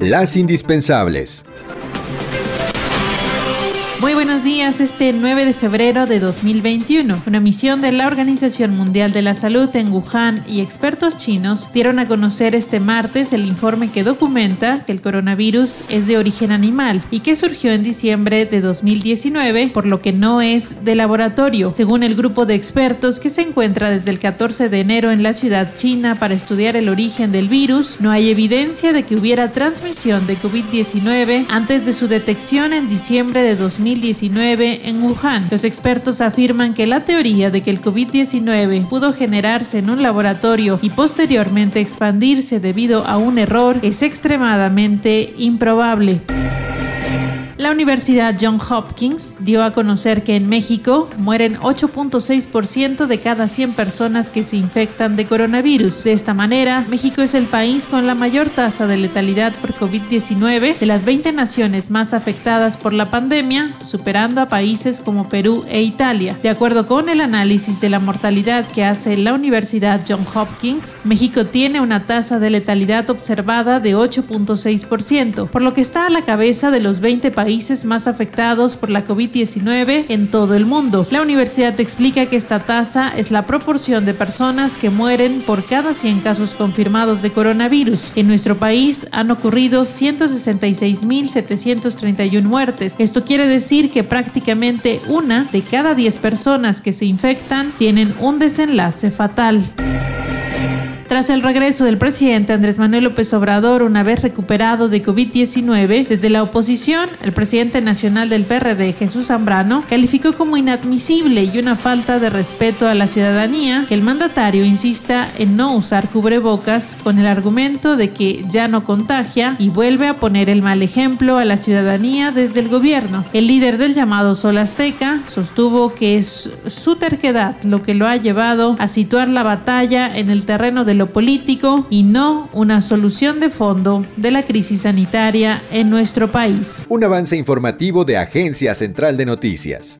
Las indispensables. Muy buenos días, este 9 de febrero de 2021, una misión de la Organización Mundial de la Salud en Wuhan y expertos chinos dieron a conocer este martes el informe que documenta que el coronavirus es de origen animal y que surgió en diciembre de 2019, por lo que no es de laboratorio. Según el grupo de expertos que se encuentra desde el 14 de enero en la ciudad china para estudiar el origen del virus, no hay evidencia de que hubiera transmisión de COVID-19 antes de su detección en diciembre de 2019 2019 en Wuhan. Los expertos afirman que la teoría de que el COVID-19 pudo generarse en un laboratorio y posteriormente expandirse debido a un error es extremadamente improbable. La Universidad John Hopkins dio a conocer que en México mueren 8.6% de cada 100 personas que se infectan de coronavirus. De esta manera, México es el país con la mayor tasa de letalidad por COVID-19 de las 20 naciones más afectadas por la pandemia, superando a países como Perú e Italia. De acuerdo con el análisis de la mortalidad que hace la Universidad John Hopkins, México tiene una tasa de letalidad observada de 8.6%, por lo que está a la cabeza de los 20 países países más afectados por la COVID-19 en todo el mundo. La universidad explica que esta tasa es la proporción de personas que mueren por cada 100 casos confirmados de coronavirus. En nuestro país han ocurrido 166.731 muertes. Esto quiere decir que prácticamente una de cada 10 personas que se infectan tienen un desenlace fatal. Tras el regreso del presidente Andrés Manuel López Obrador, una vez recuperado de COVID-19, desde la oposición, el presidente nacional del PRD, Jesús Zambrano, calificó como inadmisible y una falta de respeto a la ciudadanía que el mandatario insista en no usar cubrebocas con el argumento de que ya no contagia y vuelve a poner el mal ejemplo a la ciudadanía desde el gobierno. El líder del llamado Sol Azteca sostuvo que es su terquedad lo que lo ha llevado a situar la batalla en el terreno del lo político y no una solución de fondo de la crisis sanitaria en nuestro país. Un avance informativo de Agencia Central de Noticias.